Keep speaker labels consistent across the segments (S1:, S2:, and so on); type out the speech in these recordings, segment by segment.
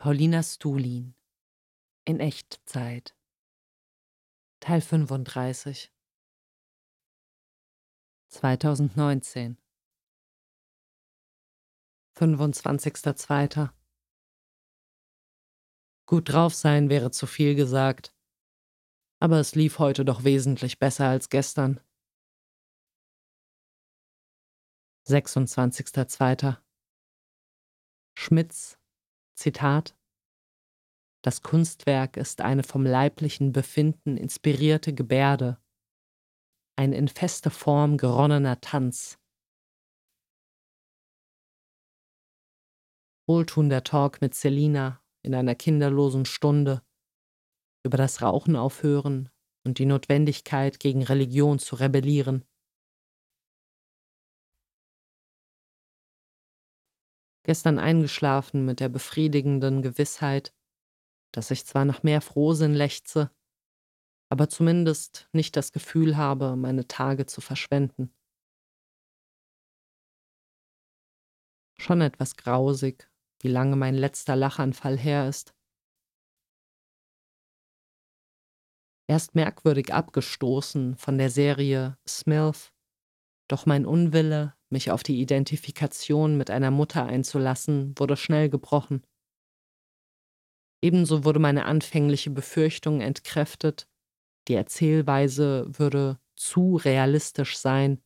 S1: Paulina Stulin in Echtzeit Teil 35 2019 25.02. Gut drauf sein wäre zu viel gesagt, aber es lief heute doch wesentlich besser als gestern. 26.02. Schmitz Zitat Das Kunstwerk ist eine vom leiblichen Befinden inspirierte Gebärde, ein in feste Form geronnener Tanz. Wohltuender Talk mit Selina in einer kinderlosen Stunde über das Rauchen aufhören und die Notwendigkeit, gegen Religion zu rebellieren. Gestern eingeschlafen mit der befriedigenden Gewissheit, dass ich zwar nach mehr Frohsinn lechze, aber zumindest nicht das Gefühl habe, meine Tage zu verschwenden. Schon etwas grausig, wie lange mein letzter Lachanfall her ist. Erst merkwürdig abgestoßen von der Serie Smilf, doch mein Unwille, mich auf die Identifikation mit einer Mutter einzulassen, wurde schnell gebrochen. Ebenso wurde meine anfängliche Befürchtung entkräftet, die Erzählweise würde zu realistisch sein,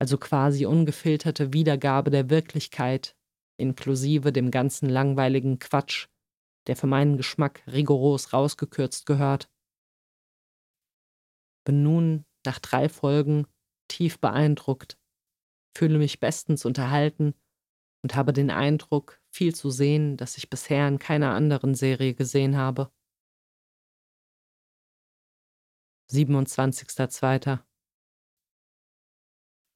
S1: also quasi ungefilterte Wiedergabe der Wirklichkeit, inklusive dem ganzen langweiligen Quatsch, der für meinen Geschmack rigoros rausgekürzt gehört. Bin nun, nach drei Folgen, tief beeindruckt fühle mich bestens unterhalten und habe den Eindruck, viel zu sehen, das ich bisher in keiner anderen Serie gesehen habe. 27.02.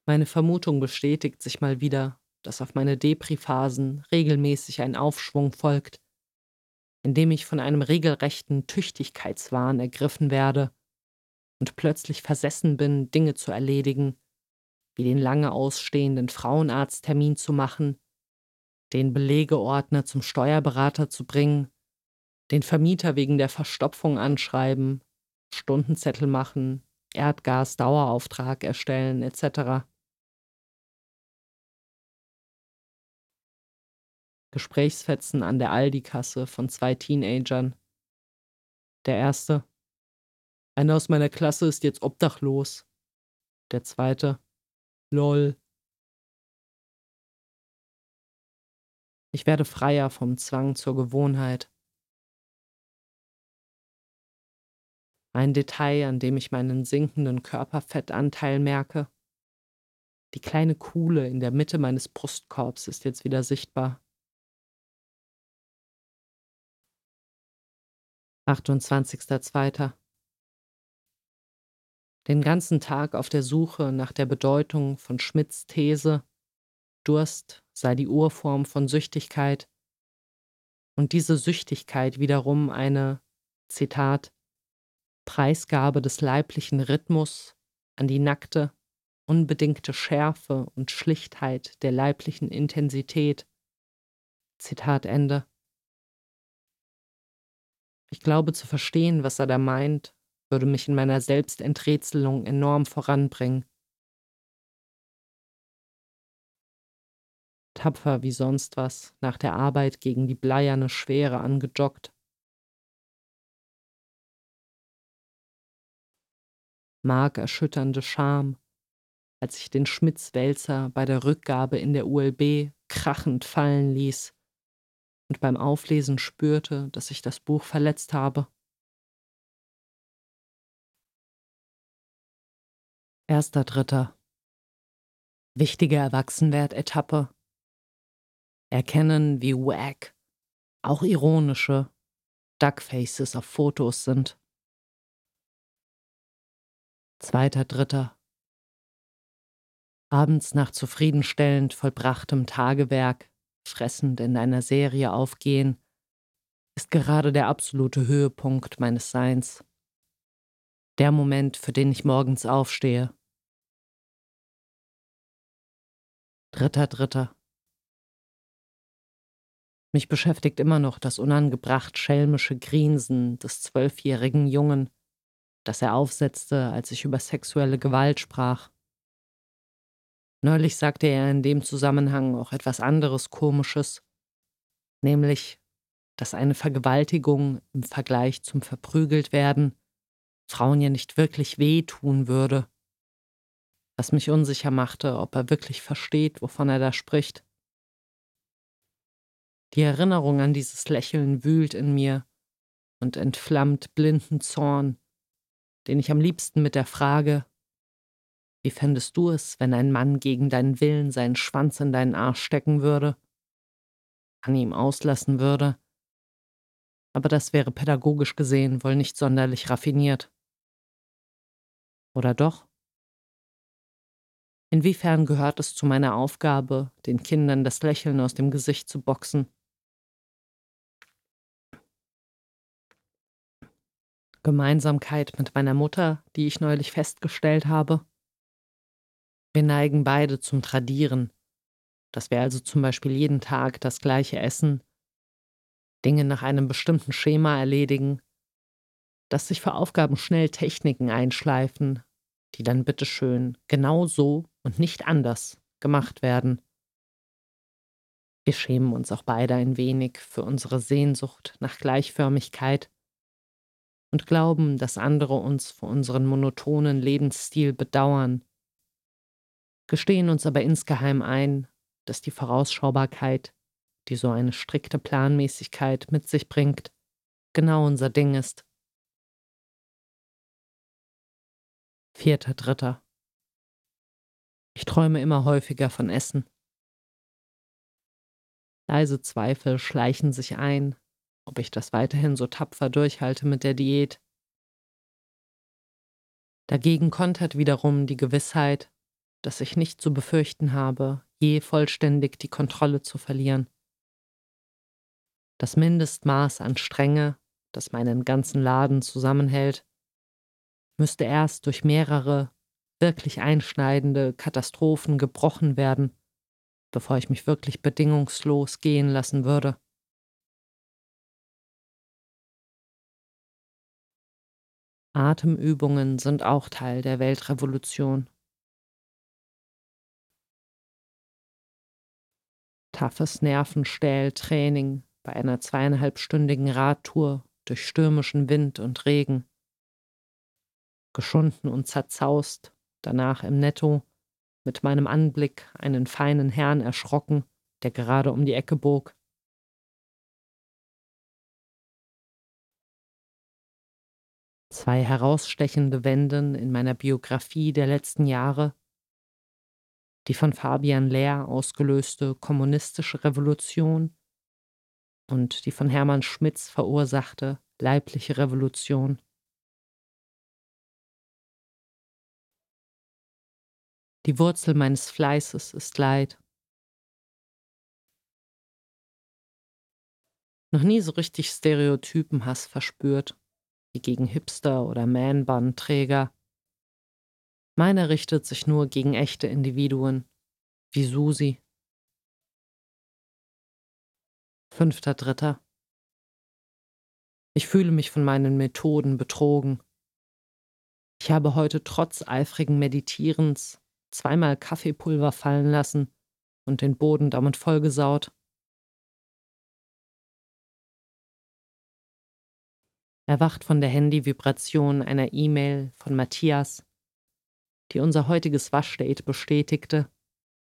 S1: Meine Vermutung bestätigt sich mal wieder, dass auf meine Depri-Phasen regelmäßig ein Aufschwung folgt, indem ich von einem regelrechten Tüchtigkeitswahn ergriffen werde und plötzlich versessen bin, Dinge zu erledigen, wie den lange ausstehenden Frauenarzttermin zu machen, den Belegeordner zum Steuerberater zu bringen, den Vermieter wegen der Verstopfung anschreiben, Stundenzettel machen, Erdgas-Dauerauftrag erstellen etc. Gesprächsfetzen an der Aldi-Kasse von zwei Teenagern. Der erste. Einer aus meiner Klasse ist jetzt obdachlos. Der zweite. Lol. Ich werde freier vom Zwang zur Gewohnheit. Ein Detail, an dem ich meinen sinkenden Körperfettanteil merke. Die kleine Kuhle in der Mitte meines Brustkorbs ist jetzt wieder sichtbar. 28.02. Den ganzen Tag auf der Suche nach der Bedeutung von Schmidts These, Durst sei die Urform von Süchtigkeit und diese Süchtigkeit wiederum eine, Zitat, Preisgabe des leiblichen Rhythmus an die nackte, unbedingte Schärfe und Schlichtheit der leiblichen Intensität. Zitat Ende. Ich glaube zu verstehen, was er da meint, würde mich in meiner Selbstenträtselung enorm voranbringen. Tapfer wie sonst was, nach der Arbeit gegen die bleierne Schwere angejoggt. Markerschütternde Scham, als ich den Schmitzwälzer bei der Rückgabe in der ULB krachend fallen ließ und beim Auflesen spürte, dass ich das Buch verletzt habe. Erster Dritter. Wichtige Erwachsenwert-Etappe. Erkennen, wie wack, auch ironische, Duckfaces auf Fotos sind. Zweiter Dritter. Abends nach zufriedenstellend vollbrachtem Tagewerk, fressend in einer Serie aufgehen, ist gerade der absolute Höhepunkt meines Seins. Der Moment, für den ich morgens aufstehe. Dritter, dritter. Mich beschäftigt immer noch das unangebracht schelmische Grinsen des zwölfjährigen Jungen, das er aufsetzte, als ich über sexuelle Gewalt sprach. Neulich sagte er in dem Zusammenhang auch etwas anderes Komisches, nämlich, dass eine Vergewaltigung im Vergleich zum Verprügeltwerden Frauen ja nicht wirklich wehtun würde, was mich unsicher machte, ob er wirklich versteht, wovon er da spricht. Die Erinnerung an dieses Lächeln wühlt in mir und entflammt blinden Zorn, den ich am liebsten mit der Frage Wie fändest du es, wenn ein Mann gegen deinen Willen seinen Schwanz in deinen Arsch stecken würde, an ihm auslassen würde? Aber das wäre pädagogisch gesehen wohl nicht sonderlich raffiniert. Oder doch? Inwiefern gehört es zu meiner Aufgabe, den Kindern das Lächeln aus dem Gesicht zu boxen? Gemeinsamkeit mit meiner Mutter, die ich neulich festgestellt habe. Wir neigen beide zum Tradieren, dass wir also zum Beispiel jeden Tag das gleiche essen, Dinge nach einem bestimmten Schema erledigen, dass sich für Aufgaben schnell Techniken einschleifen, die dann bitteschön genau so und nicht anders gemacht werden. Wir schämen uns auch beide ein wenig für unsere Sehnsucht nach Gleichförmigkeit und glauben, dass andere uns für unseren monotonen Lebensstil bedauern, gestehen uns aber insgeheim ein, dass die Vorausschaubarkeit, die so eine strikte Planmäßigkeit mit sich bringt, genau unser Ding ist. Vierter Dritter. Ich träume immer häufiger von Essen. Leise Zweifel schleichen sich ein, ob ich das weiterhin so tapfer durchhalte mit der Diät. Dagegen kontert wiederum die Gewissheit, dass ich nicht zu befürchten habe, je vollständig die Kontrolle zu verlieren. Das Mindestmaß an Strenge, das meinen ganzen Laden zusammenhält, müsste erst durch mehrere wirklich einschneidende Katastrophen gebrochen werden, bevor ich mich wirklich bedingungslos gehen lassen würde. Atemübungen sind auch Teil der Weltrevolution. Toughes Nervenstähltraining bei einer zweieinhalbstündigen Radtour durch stürmischen Wind und Regen. Geschunden und zerzaust, danach im Netto, mit meinem Anblick einen feinen Herrn erschrocken, der gerade um die Ecke bog. zwei herausstechende Wenden in meiner Biografie der letzten Jahre, die von Fabian Lehr ausgelöste kommunistische Revolution und die von Hermann Schmitz verursachte leibliche Revolution. Die Wurzel meines Fleißes ist Leid. Noch nie so richtig Stereotypenhass verspürt wie gegen Hipster oder Man-Bun-Träger. Meine richtet sich nur gegen echte Individuen, wie Susi. Fünfter Dritter. Ich fühle mich von meinen Methoden betrogen. Ich habe heute trotz eifrigen Meditierens zweimal Kaffeepulver fallen lassen und den Boden damit vollgesaut. erwacht von der Handyvibration einer E-Mail von Matthias, die unser heutiges Waschdate bestätigte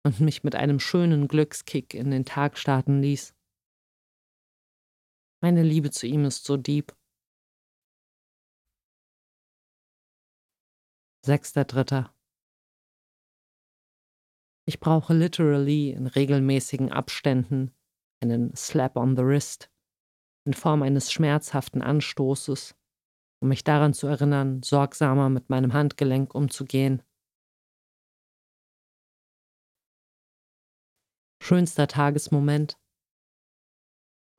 S1: und mich mit einem schönen Glückskick in den Tag starten ließ. Meine Liebe zu ihm ist so deep. Sechster Dritter. Ich brauche literally in regelmäßigen Abständen einen Slap on the Wrist in Form eines schmerzhaften Anstoßes, um mich daran zu erinnern, sorgsamer mit meinem Handgelenk umzugehen. Schönster Tagesmoment.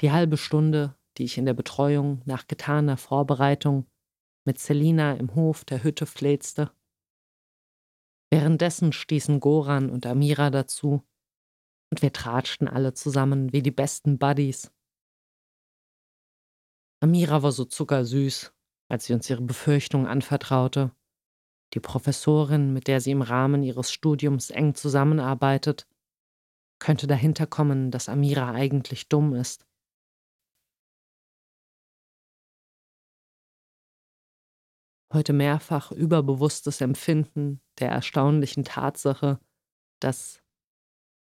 S1: Die halbe Stunde, die ich in der Betreuung nach getaner Vorbereitung mit Selina im Hof der Hütte fläzte. Währenddessen stießen Goran und Amira dazu, und wir tratschten alle zusammen wie die besten Buddies Amira war so zuckersüß, als sie uns ihre Befürchtungen anvertraute. Die Professorin, mit der sie im Rahmen ihres Studiums eng zusammenarbeitet, könnte dahinter kommen, dass Amira eigentlich dumm ist. Heute mehrfach überbewusstes Empfinden der erstaunlichen Tatsache, dass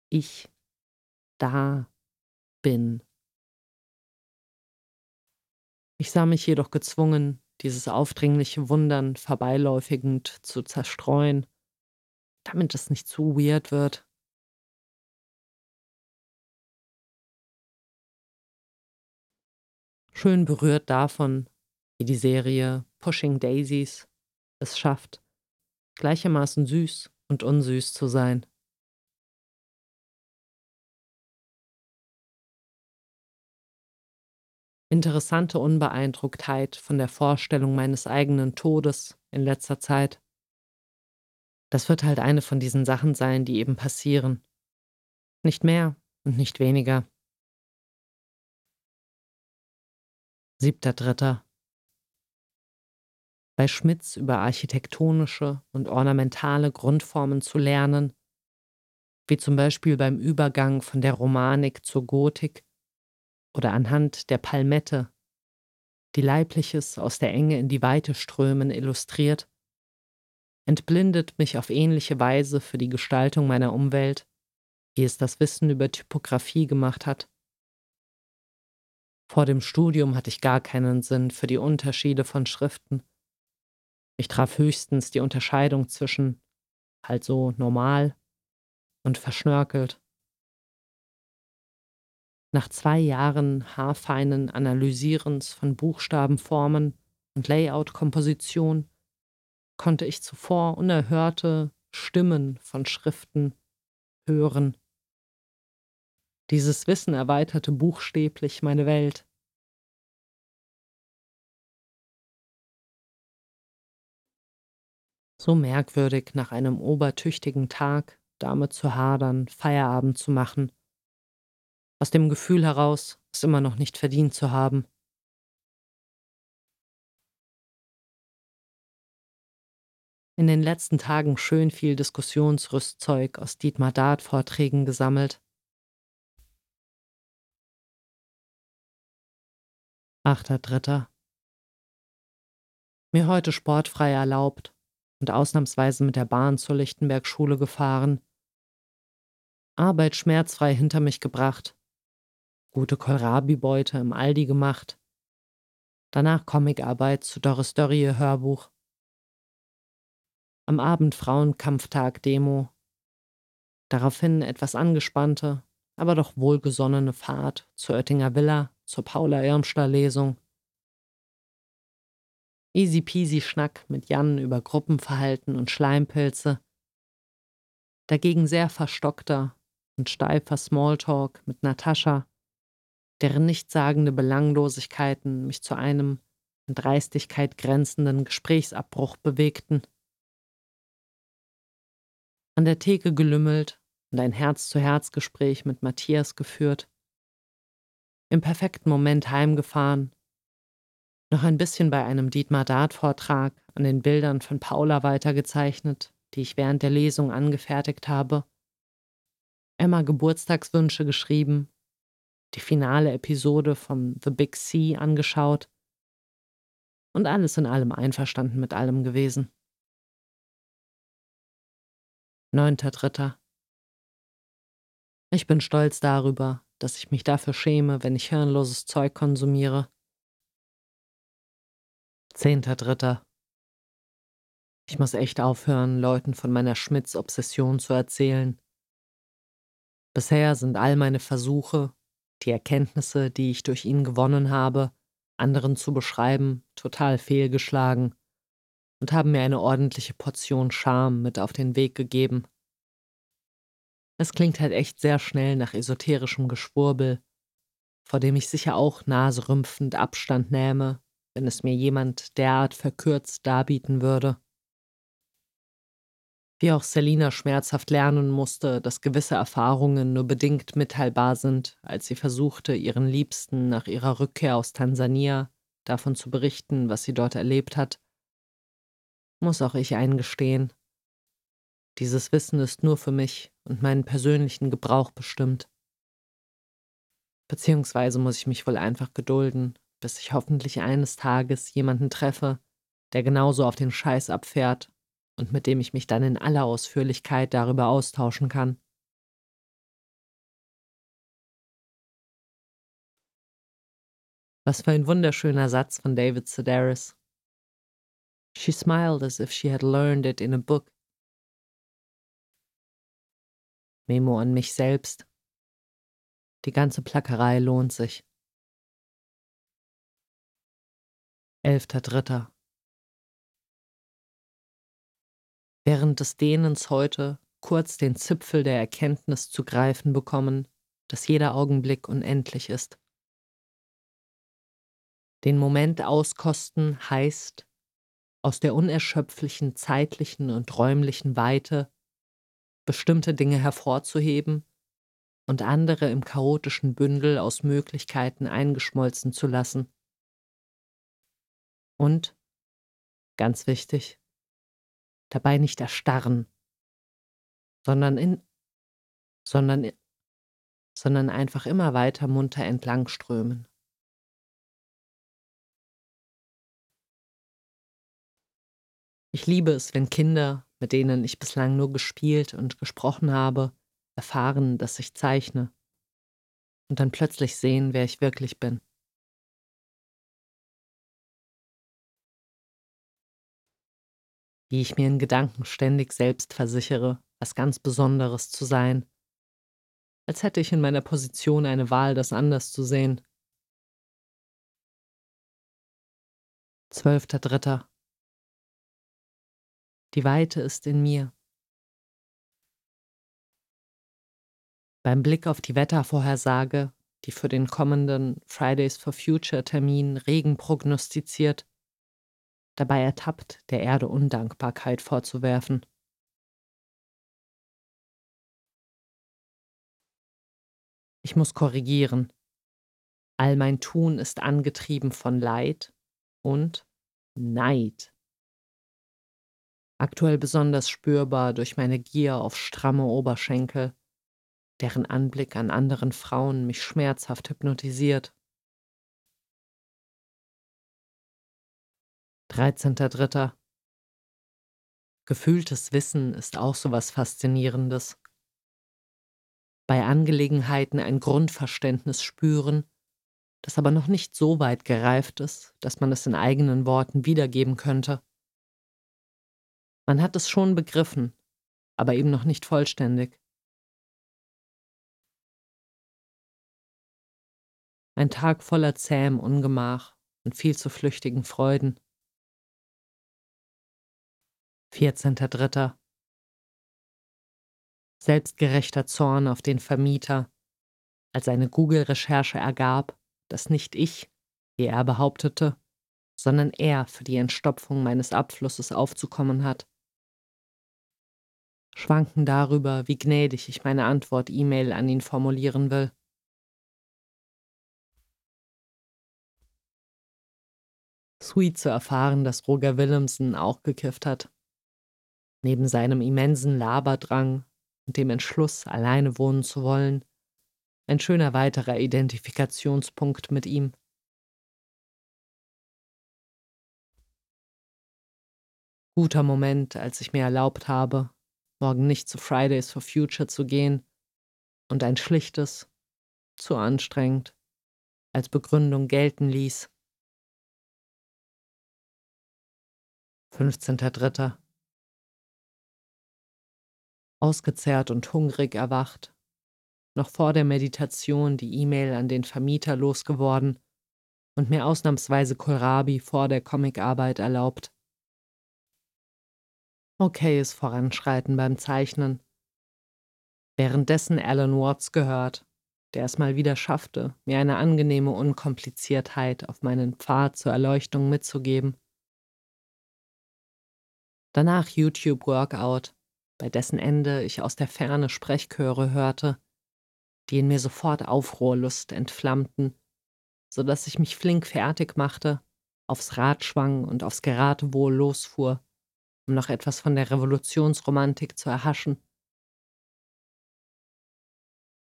S1: ich da bin. Ich sah mich jedoch gezwungen, dieses aufdringliche Wundern vorbeiläufigend zu zerstreuen, damit es nicht zu weird wird. Schön berührt davon, wie die Serie Pushing Daisies es schafft, gleichermaßen süß und unsüß zu sein. interessante Unbeeindrucktheit von der Vorstellung meines eigenen Todes in letzter Zeit. Das wird halt eine von diesen Sachen sein, die eben passieren. Nicht mehr und nicht weniger. Siebter Dritter. Bei Schmitz über architektonische und ornamentale Grundformen zu lernen, wie zum Beispiel beim Übergang von der Romanik zur Gotik, oder anhand der Palmette, die Leibliches aus der Enge in die Weite strömen, illustriert, entblindet mich auf ähnliche Weise für die Gestaltung meiner Umwelt, wie es das Wissen über Typografie gemacht hat. Vor dem Studium hatte ich gar keinen Sinn für die Unterschiede von Schriften. Ich traf höchstens die Unterscheidung zwischen halt so normal und verschnörkelt. Nach zwei Jahren haarfeinen Analysierens von Buchstabenformen und Layout-Komposition konnte ich zuvor unerhörte Stimmen von Schriften hören. Dieses Wissen erweiterte buchstäblich meine Welt. So merkwürdig nach einem obertüchtigen Tag damit zu hadern, Feierabend zu machen aus dem Gefühl heraus, es immer noch nicht verdient zu haben. In den letzten Tagen schön viel Diskussionsrüstzeug aus Dietmar Dart-Vorträgen gesammelt. Achter Dritter. Mir heute sportfrei erlaubt und ausnahmsweise mit der Bahn zur Lichtenberg-Schule gefahren. Arbeit schmerzfrei hinter mich gebracht gute Kohlrabi-Beute im Aldi gemacht. Danach Comicarbeit zu Doris Dörrie Hörbuch. Am Abend Frauenkampftag Demo. Daraufhin etwas angespannte, aber doch wohlgesonnene Fahrt zur Oettinger Villa, zur Paula Irmster Lesung. Easy peasy Schnack mit Jan über Gruppenverhalten und Schleimpilze. Dagegen sehr verstockter und steifer Smalltalk mit Natascha deren nichtssagende Belanglosigkeiten mich zu einem an Dreistigkeit grenzenden Gesprächsabbruch bewegten. An der Theke gelümmelt und ein Herz-zu-Herz-Gespräch mit Matthias geführt. Im perfekten Moment heimgefahren. Noch ein bisschen bei einem Dietmar Dart-Vortrag an den Bildern von Paula weitergezeichnet, die ich während der Lesung angefertigt habe. Emma Geburtstagswünsche geschrieben die finale Episode von The Big C angeschaut und alles in allem einverstanden mit allem gewesen. Neunter Dritter. Ich bin stolz darüber, dass ich mich dafür schäme, wenn ich hirnloses Zeug konsumiere. Zehnter Dritter. Ich muss echt aufhören, Leuten von meiner Schmitz-Obsession zu erzählen. Bisher sind all meine Versuche, die Erkenntnisse, die ich durch ihn gewonnen habe, anderen zu beschreiben, total fehlgeschlagen und haben mir eine ordentliche Portion Scham mit auf den Weg gegeben. Es klingt halt echt sehr schnell nach esoterischem Geschwurbel, vor dem ich sicher auch naserümpfend Abstand nähme, wenn es mir jemand derart verkürzt darbieten würde wie auch Selina schmerzhaft lernen musste, dass gewisse Erfahrungen nur bedingt mitteilbar sind, als sie versuchte, ihren Liebsten nach ihrer Rückkehr aus Tansania davon zu berichten, was sie dort erlebt hat, muss auch ich eingestehen, dieses Wissen ist nur für mich und meinen persönlichen Gebrauch bestimmt. Beziehungsweise muss ich mich wohl einfach gedulden, bis ich hoffentlich eines Tages jemanden treffe, der genauso auf den Scheiß abfährt und mit dem ich mich dann in aller Ausführlichkeit darüber austauschen kann. Was für ein wunderschöner Satz von David Sedaris. She smiled as if she had learned it in a book. Memo an mich selbst. Die ganze Plackerei lohnt sich. Elfter Dritter. Während des Dehnens heute kurz den Zipfel der Erkenntnis zu greifen bekommen, dass jeder Augenblick unendlich ist. Den Moment auskosten heißt, aus der unerschöpflichen zeitlichen und räumlichen Weite bestimmte Dinge hervorzuheben und andere im chaotischen Bündel aus Möglichkeiten eingeschmolzen zu lassen. Und, ganz wichtig, dabei nicht erstarren, sondern in, sondern, sondern einfach immer weiter munter entlangströmen. Ich liebe es, wenn Kinder, mit denen ich bislang nur gespielt und gesprochen habe, erfahren, dass ich zeichne und dann plötzlich sehen, wer ich wirklich bin. Wie ich mir in Gedanken ständig selbst versichere, was ganz Besonderes zu sein, als hätte ich in meiner Position eine Wahl, das anders zu sehen. Zwölfter Dritter. Die Weite ist in mir. Beim Blick auf die Wettervorhersage, die für den kommenden Fridays for Future Termin Regen prognostiziert, dabei ertappt, der Erde Undankbarkeit vorzuwerfen. Ich muss korrigieren. All mein Tun ist angetrieben von Leid und Neid aktuell besonders spürbar durch meine Gier auf stramme Oberschenkel, deren Anblick an anderen Frauen mich schmerzhaft hypnotisiert. 13.3. Gefühltes Wissen ist auch so was Faszinierendes. Bei Angelegenheiten ein Grundverständnis spüren, das aber noch nicht so weit gereift ist, dass man es in eigenen Worten wiedergeben könnte. Man hat es schon begriffen, aber eben noch nicht vollständig. Ein Tag voller zähem Ungemach und viel zu flüchtigen Freuden. 14.3. Selbstgerechter Zorn auf den Vermieter, als eine Google-Recherche ergab, dass nicht ich, wie er behauptete, sondern er für die Entstopfung meines Abflusses aufzukommen hat schwanken darüber, wie gnädig ich meine Antwort-E-Mail an ihn formulieren will. Sweet zu erfahren, dass Roger Willemsen auch gekifft hat. Neben seinem immensen Laberdrang und dem Entschluss, alleine wohnen zu wollen, ein schöner weiterer Identifikationspunkt mit ihm. Guter Moment, als ich mir erlaubt habe, morgen nicht zu Fridays for Future zu gehen und ein schlichtes, zu anstrengend, als Begründung gelten ließ. 15.3. Ausgezehrt und hungrig erwacht, noch vor der Meditation die E-Mail an den Vermieter losgeworden und mir ausnahmsweise Kohlrabi vor der Comicarbeit erlaubt okayes Voranschreiten beim Zeichnen. Währenddessen Alan Watts gehört, der es mal wieder schaffte, mir eine angenehme Unkompliziertheit auf meinen Pfad zur Erleuchtung mitzugeben. Danach YouTube Workout, bei dessen Ende ich aus der Ferne Sprechchöre hörte, die in mir sofort Aufruhrlust entflammten, so dass ich mich flink fertig machte aufs Rad schwang und aufs Geratewohl losfuhr, um noch etwas von der Revolutionsromantik zu erhaschen.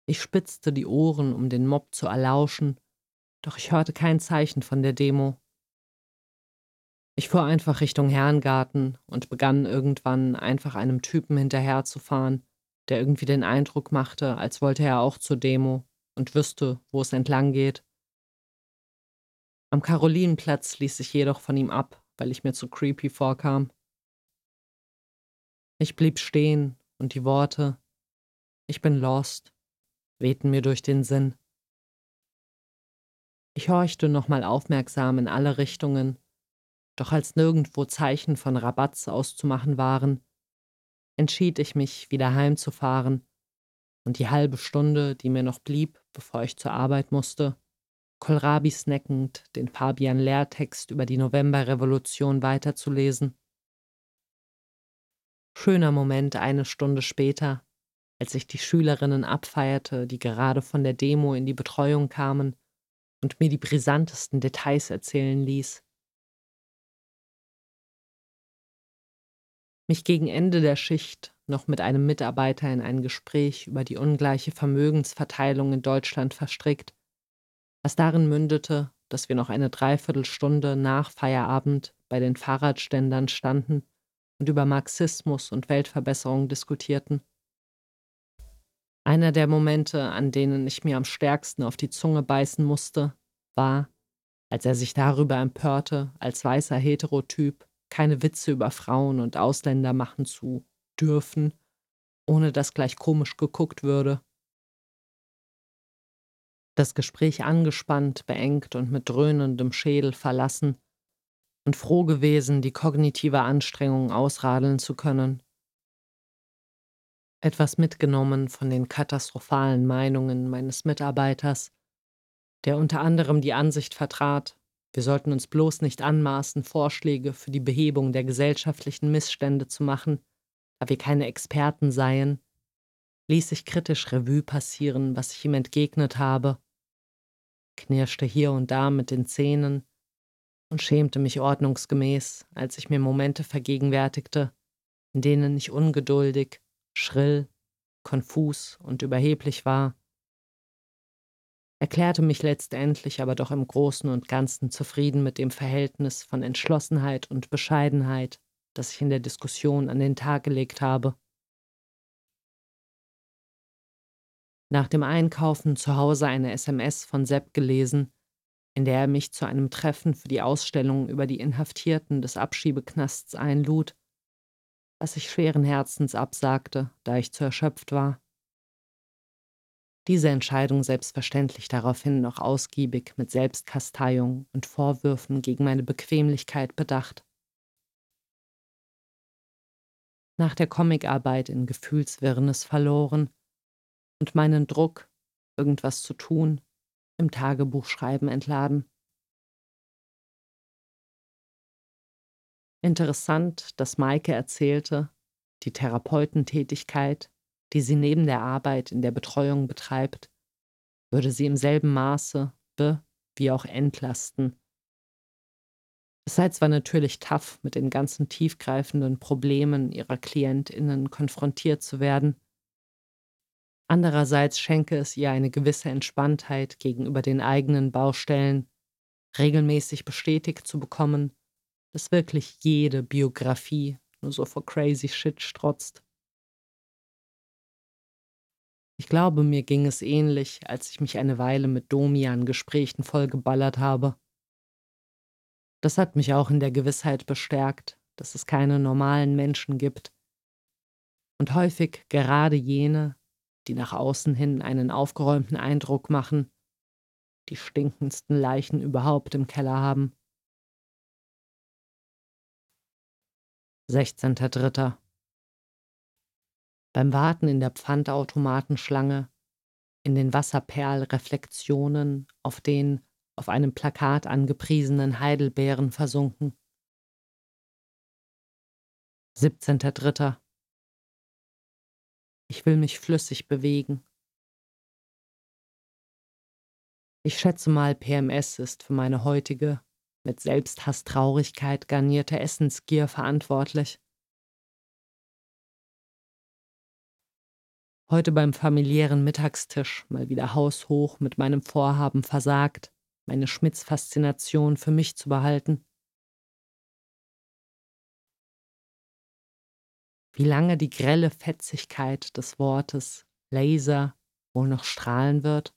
S1: Ich spitzte die Ohren, um den Mob zu erlauschen, doch ich hörte kein Zeichen von der Demo. Ich fuhr einfach Richtung Herrengarten und begann irgendwann einfach einem Typen hinterherzufahren, der irgendwie den Eindruck machte, als wollte er auch zur Demo und wüsste, wo es entlang geht. Am Karolinenplatz ließ ich jedoch von ihm ab, weil ich mir zu creepy vorkam. Ich blieb stehen und die Worte Ich bin lost wehten mir durch den Sinn. Ich horchte nochmal aufmerksam in alle Richtungen, doch als nirgendwo Zeichen von Rabatz auszumachen waren, entschied ich mich, wieder heimzufahren und die halbe Stunde, die mir noch blieb, bevor ich zur Arbeit musste, Kohlrabi snackend den Fabian Lehrtext über die Novemberrevolution weiterzulesen. Schöner Moment eine Stunde später, als ich die Schülerinnen abfeierte, die gerade von der Demo in die Betreuung kamen und mir die brisantesten Details erzählen ließ. Mich gegen Ende der Schicht noch mit einem Mitarbeiter in ein Gespräch über die ungleiche Vermögensverteilung in Deutschland verstrickt, was darin mündete, dass wir noch eine Dreiviertelstunde nach Feierabend bei den Fahrradständern standen und über Marxismus und Weltverbesserung diskutierten. Einer der Momente, an denen ich mir am stärksten auf die Zunge beißen musste, war, als er sich darüber empörte, als weißer Heterotyp keine Witze über Frauen und Ausländer machen zu dürfen, ohne dass gleich komisch geguckt würde. Das Gespräch angespannt, beengt und mit dröhnendem Schädel verlassen und froh gewesen, die kognitive Anstrengung ausradeln zu können, etwas mitgenommen von den katastrophalen Meinungen meines Mitarbeiters, der unter anderem die Ansicht vertrat, wir sollten uns bloß nicht anmaßen, Vorschläge für die Behebung der gesellschaftlichen Missstände zu machen, da wir keine Experten seien, ließ ich kritisch Revue passieren, was ich ihm entgegnet habe, knirschte hier und da mit den Zähnen und schämte mich ordnungsgemäß, als ich mir Momente vergegenwärtigte, in denen ich ungeduldig, schrill, konfus und überheblich war, erklärte mich letztendlich aber doch im Großen und Ganzen zufrieden mit dem Verhältnis von Entschlossenheit und Bescheidenheit, das ich in der Diskussion an den Tag gelegt habe. Nach dem Einkaufen zu Hause eine SMS von Sepp gelesen, in der er mich zu einem Treffen für die Ausstellung über die Inhaftierten des Abschiebeknasts einlud, was ich schweren Herzens absagte, da ich zu erschöpft war. Diese Entscheidung selbstverständlich daraufhin noch ausgiebig mit Selbstkasteiung und Vorwürfen gegen meine Bequemlichkeit bedacht. Nach der Comicarbeit in Gefühlswirrnis verloren und meinen Druck, irgendwas zu tun, im Tagebuchschreiben entladen. Interessant, dass Maike erzählte, die Therapeutentätigkeit, die sie neben der Arbeit in der Betreuung betreibt, würde sie im selben Maße be- wie auch entlasten. Es sei zwar natürlich tough, mit den ganzen tiefgreifenden Problemen ihrer KlientInnen konfrontiert zu werden, andererseits schenke es ihr eine gewisse Entspanntheit gegenüber den eigenen Baustellen, regelmäßig bestätigt zu bekommen, dass wirklich jede Biografie nur so vor crazy shit strotzt. Ich glaube, mir ging es ähnlich, als ich mich eine Weile mit Domi an Gesprächen vollgeballert habe. Das hat mich auch in der Gewissheit bestärkt, dass es keine normalen Menschen gibt. Und häufig gerade jene, die nach außen hin einen aufgeräumten Eindruck machen, die stinkendsten Leichen überhaupt im Keller haben. 16.03. Beim Warten in der Pfandautomatenschlange, in den Wasserperlreflexionen auf den auf einem Plakat angepriesenen Heidelbeeren versunken. 17.03. Ich will mich flüssig bewegen. Ich schätze mal, PMS ist für meine heutige mit Selbsthasstraurigkeit garnierte Essensgier verantwortlich. Heute beim familiären Mittagstisch mal wieder haushoch mit meinem Vorhaben versagt, meine Schmitz-Faszination für mich zu behalten. Wie lange die grelle Fetzigkeit des Wortes Laser wohl noch strahlen wird?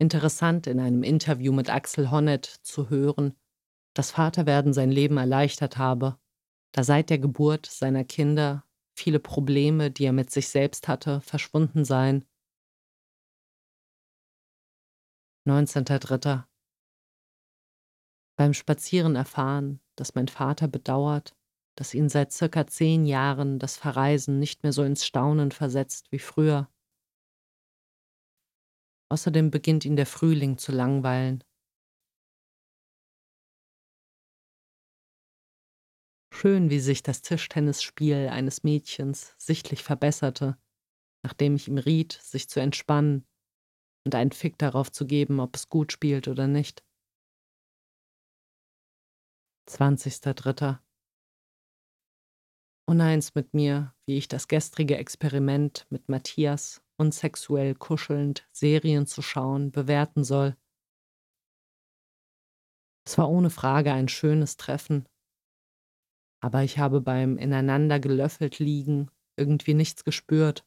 S1: Interessant in einem Interview mit Axel Honneth zu hören, dass Vaterwerden sein Leben erleichtert habe, da seit der Geburt seiner Kinder viele Probleme, die er mit sich selbst hatte, verschwunden seien. 19.03. Beim Spazieren erfahren, dass mein Vater bedauert, dass ihn seit circa zehn Jahren das Verreisen nicht mehr so ins Staunen versetzt wie früher. Außerdem beginnt ihn der Frühling zu langweilen. Schön, wie sich das Tischtennisspiel eines Mädchens sichtlich verbesserte, nachdem ich ihm riet, sich zu entspannen und einen Fick darauf zu geben, ob es gut spielt oder nicht. 20.03. Uneins mit mir, wie ich das gestrige Experiment mit Matthias unsexuell kuschelnd Serien zu schauen bewerten soll. Es war ohne Frage ein schönes Treffen, aber ich habe beim ineinander gelöffelt liegen irgendwie nichts gespürt.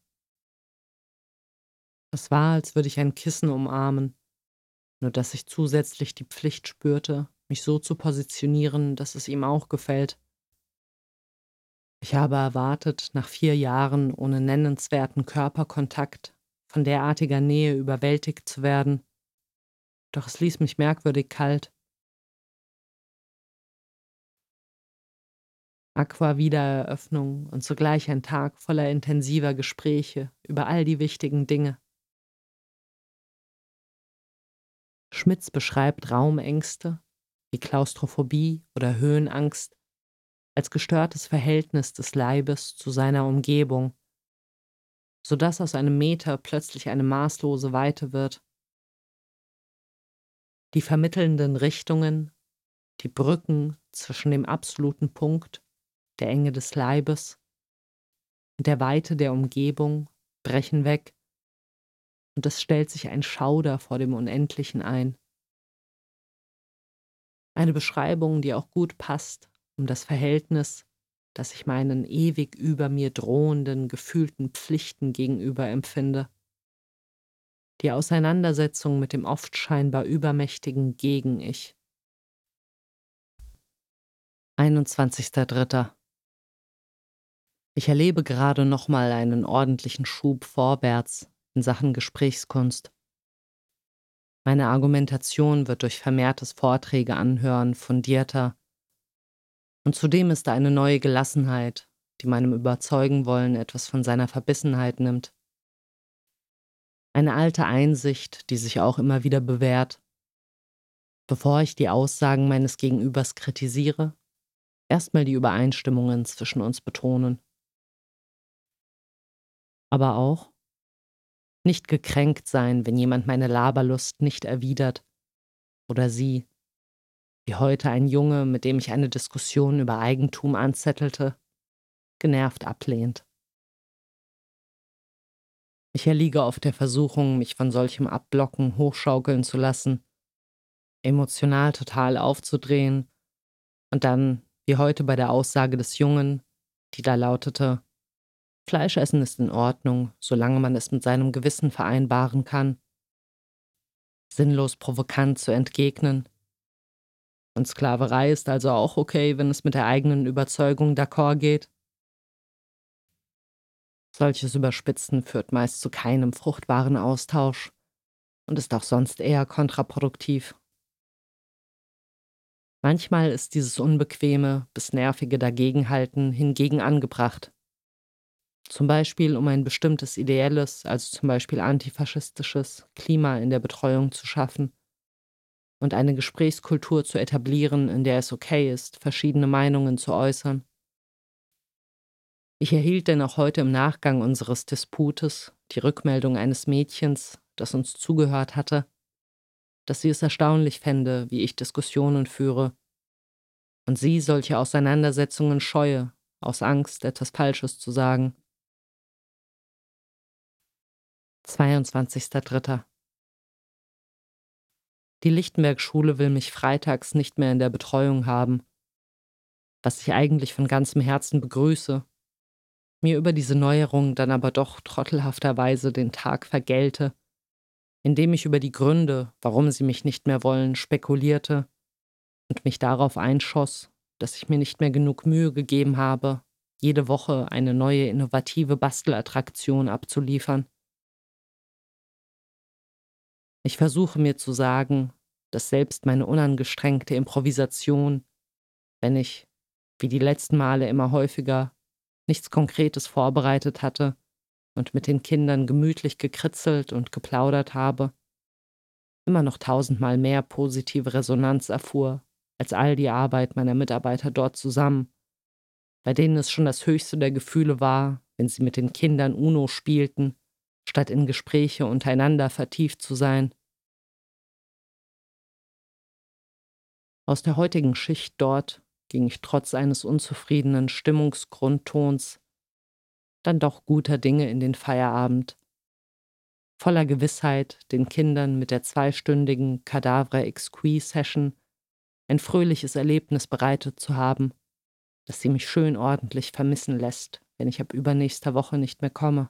S1: Es war, als würde ich ein Kissen umarmen, nur dass ich zusätzlich die Pflicht spürte, mich so zu positionieren, dass es ihm auch gefällt. Ich habe erwartet, nach vier Jahren ohne nennenswerten Körperkontakt von derartiger Nähe überwältigt zu werden, doch es ließ mich merkwürdig kalt. Aqua-Wiedereröffnung und zugleich ein Tag voller intensiver Gespräche über all die wichtigen Dinge. Schmitz beschreibt Raumängste wie Klaustrophobie oder Höhenangst als gestörtes Verhältnis des Leibes zu seiner Umgebung, sodass aus einem Meter plötzlich eine maßlose Weite wird. Die vermittelnden Richtungen, die Brücken zwischen dem absoluten Punkt, der Enge des Leibes und der Weite der Umgebung brechen weg und es stellt sich ein Schauder vor dem Unendlichen ein. Eine Beschreibung, die auch gut passt, um das Verhältnis, das ich meinen ewig über mir drohenden, gefühlten Pflichten gegenüber empfinde. Die Auseinandersetzung mit dem oft scheinbar übermächtigen Gegen-Ich. 21.03. Ich erlebe gerade nochmal einen ordentlichen Schub vorwärts in Sachen Gesprächskunst. Meine Argumentation wird durch vermehrtes Vorträge anhören fundierter. Und zudem ist da eine neue Gelassenheit, die meinem Überzeugenwollen etwas von seiner Verbissenheit nimmt. Eine alte Einsicht, die sich auch immer wieder bewährt. Bevor ich die Aussagen meines Gegenübers kritisiere, erstmal die Übereinstimmungen zwischen uns betonen. Aber auch, nicht gekränkt sein, wenn jemand meine Laberlust nicht erwidert. Oder sie, wie heute ein Junge, mit dem ich eine Diskussion über Eigentum anzettelte, genervt ablehnt. Ich erliege auf der Versuchung, mich von solchem Abblocken hochschaukeln zu lassen, emotional total aufzudrehen und dann, wie heute bei der Aussage des Jungen, die da lautete, Fleischessen ist in Ordnung, solange man es mit seinem Gewissen vereinbaren kann. Sinnlos provokant zu entgegnen. Und Sklaverei ist also auch okay, wenn es mit der eigenen Überzeugung d'accord geht. Solches Überspitzen führt meist zu keinem fruchtbaren Austausch und ist auch sonst eher kontraproduktiv. Manchmal ist dieses unbequeme bis nervige Dagegenhalten hingegen angebracht. Zum Beispiel, um ein bestimmtes ideelles, also zum Beispiel antifaschistisches Klima in der Betreuung zu schaffen und eine Gesprächskultur zu etablieren, in der es okay ist, verschiedene Meinungen zu äußern. Ich erhielt denn auch heute im Nachgang unseres Disputes die Rückmeldung eines Mädchens, das uns zugehört hatte. dass sie es erstaunlich fände, wie ich Diskussionen führe und sie solche Auseinandersetzungen scheue, aus Angst, etwas Falsches zu sagen. 22.03. Die Lichtenberg-Schule will mich freitags nicht mehr in der Betreuung haben, was ich eigentlich von ganzem Herzen begrüße, mir über diese Neuerung dann aber doch trottelhafterweise den Tag vergelte, indem ich über die Gründe, warum sie mich nicht mehr wollen, spekulierte und mich darauf einschoss, dass ich mir nicht mehr genug Mühe gegeben habe, jede Woche eine neue innovative Bastelattraktion abzuliefern. Ich versuche mir zu sagen, dass selbst meine unangestrengte Improvisation, wenn ich, wie die letzten Male immer häufiger, nichts Konkretes vorbereitet hatte und mit den Kindern gemütlich gekritzelt und geplaudert habe, immer noch tausendmal mehr positive Resonanz erfuhr als all die Arbeit meiner Mitarbeiter dort zusammen, bei denen es schon das höchste der Gefühle war, wenn sie mit den Kindern Uno spielten, statt in Gespräche untereinander vertieft zu sein. Aus der heutigen Schicht dort ging ich trotz eines unzufriedenen Stimmungsgrundtons dann doch guter Dinge in den Feierabend, voller Gewissheit, den Kindern mit der zweistündigen Cadavre Exquis Session ein fröhliches Erlebnis bereitet zu haben, das sie mich schön ordentlich vermissen lässt, wenn ich ab übernächster Woche nicht mehr komme.